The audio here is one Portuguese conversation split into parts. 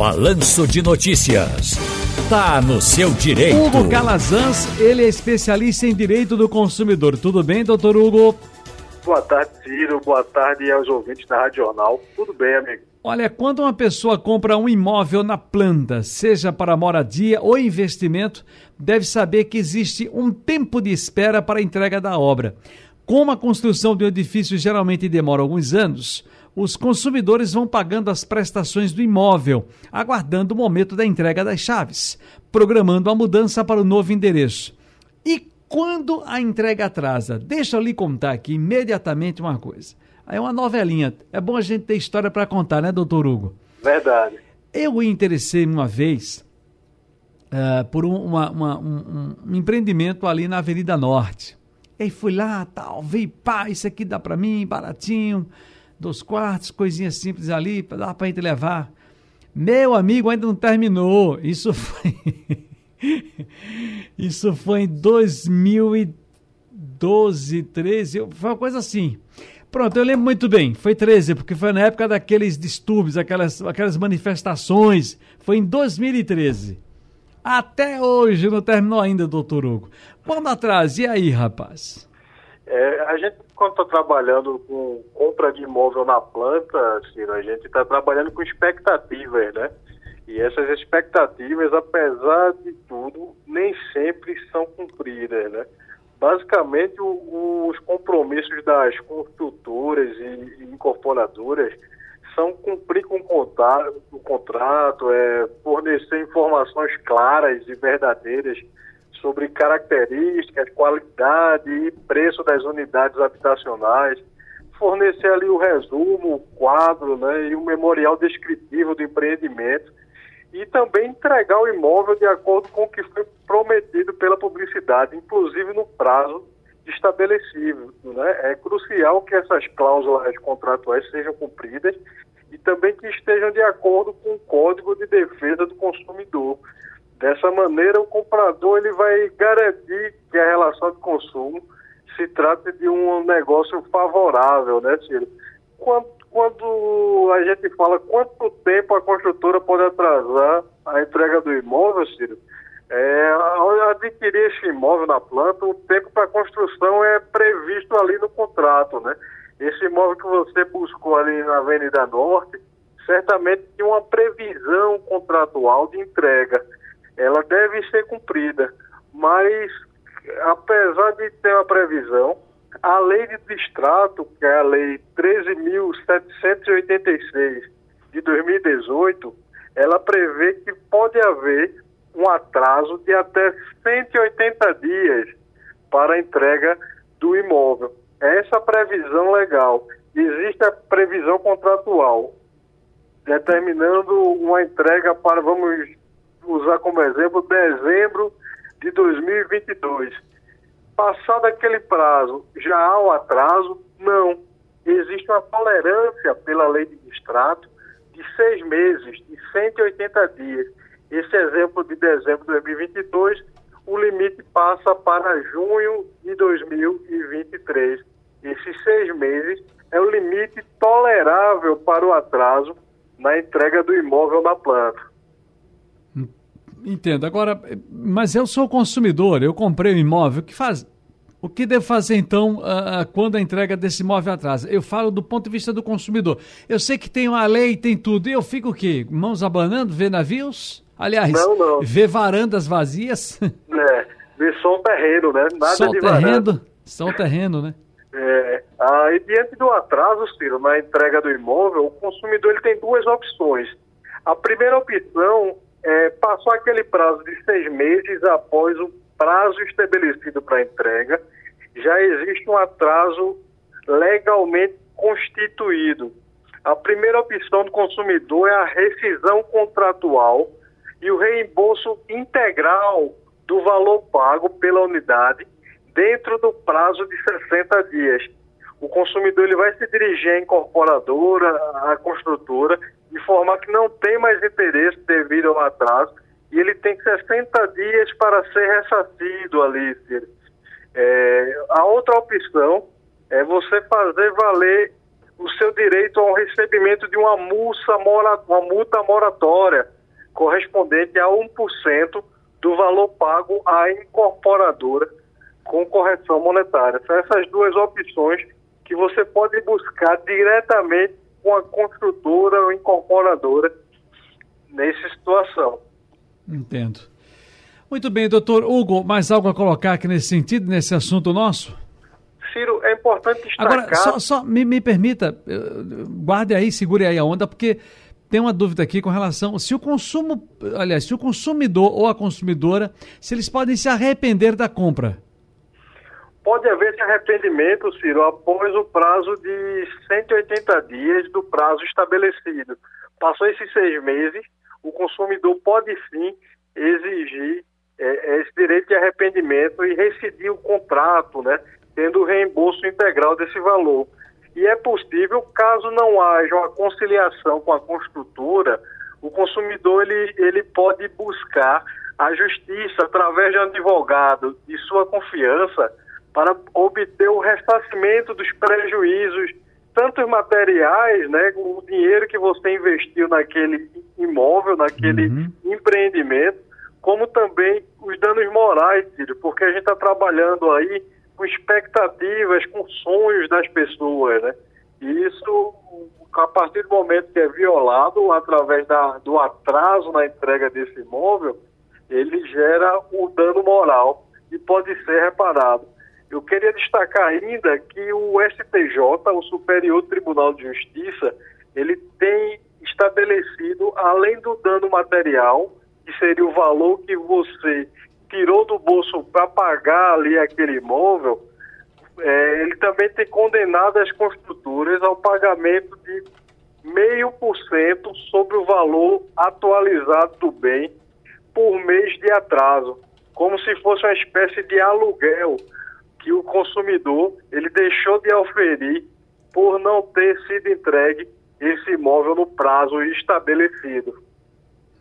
Balanço de Notícias. Tá no seu direito. Hugo Calazans, ele é especialista em direito do consumidor. Tudo bem, doutor Hugo? Boa tarde, Ciro. Boa tarde aos ouvintes da Rádio Jornal. Tudo bem, amigo? Olha, quando uma pessoa compra um imóvel na planta, seja para moradia ou investimento, deve saber que existe um tempo de espera para a entrega da obra. Como a construção de um edifício geralmente demora alguns anos, os consumidores vão pagando as prestações do imóvel, aguardando o momento da entrega das chaves, programando a mudança para o novo endereço. E quando a entrega atrasa? Deixa eu lhe contar aqui imediatamente uma coisa. Aí é uma novelinha. É bom a gente ter história para contar, né, doutor Hugo? Verdade. Eu interessei uma vez uh, por um, uma, uma, um, um, empreendimento ali na Avenida Norte. E aí fui lá, tal, vi, pá, isso aqui dá para mim, baratinho dos quartos, coisinhas simples ali, dá para gente levar. Meu amigo, ainda não terminou. Isso foi. Isso foi em 2012, 13, foi uma coisa assim. Pronto, eu lembro muito bem. Foi 13, porque foi na época daqueles distúrbios, aquelas, aquelas manifestações. Foi em 2013. Até hoje não terminou ainda, doutor Hugo. Vamos atrás, e aí, rapaz? É, a gente, quando está trabalhando com compra de imóvel na planta, Ciro, a gente está trabalhando com expectativas, né? E essas expectativas, apesar de tudo, nem sempre são cumpridas, né? Basicamente, o, os compromissos das construtoras e, e incorporadoras são cumprir com o contrato, o contrato é, fornecer informações claras e verdadeiras sobre características, qualidade e preço das unidades habitacionais, fornecer ali o resumo, o quadro né, e o memorial descritivo do empreendimento e também entregar o imóvel de acordo com o que foi prometido pela publicidade, inclusive no prazo estabelecido. Né? É crucial que essas cláusulas contratuais sejam cumpridas e também que estejam de acordo com o Código de Defesa do Consumidor. Dessa maneira, o comprador ele vai garantir que a relação de consumo se trate de um negócio favorável, né, Ciro? Quando, quando a gente fala quanto tempo a construtora pode atrasar a entrega do imóvel, Ciro, é, ao adquirir esse imóvel na planta, o tempo para construção é previsto ali no contrato, né? Esse imóvel que você buscou ali na Avenida Norte, certamente tinha uma previsão contratual de entrega ela deve ser cumprida. Mas, apesar de ter uma previsão, a lei de distrato, que é a lei 13.786 de 2018, ela prevê que pode haver um atraso de até 180 dias para a entrega do imóvel. Essa previsão legal. Existe a previsão contratual, determinando uma entrega para, vamos usar como exemplo dezembro de 2022. Passado aquele prazo, já há um atraso? Não. Existe uma tolerância pela lei de distrato de seis meses, de 180 dias. Esse exemplo de dezembro de 2022, o limite passa para junho de 2023. Esses seis meses é o limite tolerável para o atraso na entrega do imóvel na planta. Entendo. Agora, mas eu sou consumidor, eu comprei um imóvel, o que faz? O que devo fazer então uh, quando a entrega desse imóvel atrasa? Eu falo do ponto de vista do consumidor. Eu sei que tem uma lei, tem tudo. E eu fico o quê? Mãos abanando, ver navios? Aliás, não, não. ver varandas vazias? É, ver só o terreno, né? Nada de terreno, varanda. Só o terreno, né? É, aí, diante do atraso, Ciro, na entrega do imóvel, o consumidor ele tem duas opções. A primeira opção é, passou aquele prazo de seis meses após o prazo estabelecido para entrega, já existe um atraso legalmente constituído. A primeira opção do consumidor é a rescisão contratual e o reembolso integral do valor pago pela unidade dentro do prazo de 60 dias. O consumidor ele vai se dirigir à incorporadora, à construtora informar que não tem mais interesse devido ao atraso e ele tem 60 dias para ser ressarcido ali. É, a outra opção é você fazer valer o seu direito ao recebimento de uma, uma multa moratória correspondente a 1% do valor pago à incorporadora com correção monetária. São essas duas opções que você pode buscar diretamente com a construtora ou incorporadora nessa situação. Entendo. Muito bem, doutor Hugo, mais algo a colocar aqui nesse sentido, nesse assunto nosso? Ciro, é importante destacar... Agora, só, só me, me permita, guarde aí, segure aí a onda, porque tem uma dúvida aqui com relação se o consumo, aliás, se o consumidor ou a consumidora, se eles podem se arrepender da compra. Pode haver esse arrependimento, Ciro, após o prazo de 180 dias do prazo estabelecido. Passou esses seis meses, o consumidor pode sim exigir é, esse direito de arrependimento e rescindir o contrato, né, tendo o reembolso integral desse valor. E é possível, caso não haja uma conciliação com a construtora, o consumidor ele, ele pode buscar a justiça através de um advogado de sua confiança para obter o ressarcimento dos prejuízos, tanto materiais, né, o dinheiro que você investiu naquele imóvel, naquele uhum. empreendimento, como também os danos morais, Círio, porque a gente está trabalhando aí com expectativas, com sonhos das pessoas, né? E isso, a partir do momento que é violado, através da, do atraso na entrega desse imóvel, ele gera o dano moral e pode ser reparado. Eu queria destacar ainda que o STJ, o Superior Tribunal de Justiça, ele tem estabelecido, além do dano material, que seria o valor que você tirou do bolso para pagar ali aquele imóvel, é, ele também tem condenado as construtoras ao pagamento de meio por cento sobre o valor atualizado do bem por mês de atraso, como se fosse uma espécie de aluguel que o consumidor ele deixou de oferir por não ter sido entregue esse imóvel no prazo estabelecido.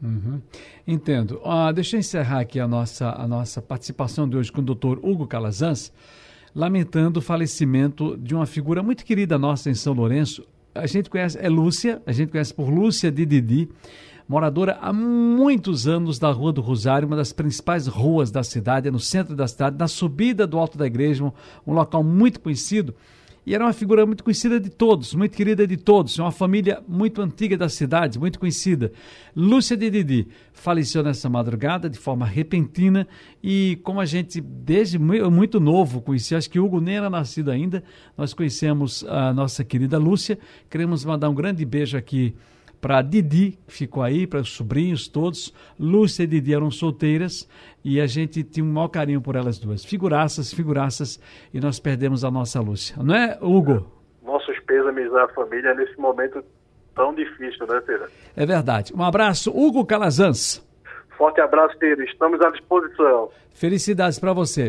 Uhum. Entendo. Uh, deixa eu encerrar aqui a nossa, a nossa participação de hoje com o doutor Hugo Calazans, lamentando o falecimento de uma figura muito querida nossa em São Lourenço. A gente conhece, é Lúcia, a gente conhece por Lúcia de Didi, moradora há muitos anos da Rua do Rosário, uma das principais ruas da cidade, é no centro da cidade, na subida do Alto da Igreja, um local muito conhecido e era uma figura muito conhecida de todos, muito querida de todos, uma família muito antiga da cidade, muito conhecida. Lúcia de Didi faleceu nessa madrugada de forma repentina e como a gente desde muito novo conhecia, acho que Hugo nem era nascido ainda, nós conhecemos a nossa querida Lúcia. Queremos mandar um grande beijo aqui para Didi, que ficou aí, para os sobrinhos todos. Lúcia e Didi eram solteiras e a gente tinha um maior carinho por elas duas. Figuraças, figuraças, e nós perdemos a nossa Lúcia. Não é, Hugo? Nossos pêsames à família nesse momento tão difícil, né, Pedro? É verdade. Um abraço, Hugo Calazans. Forte abraço, Pedro. Estamos à disposição. Felicidades para você.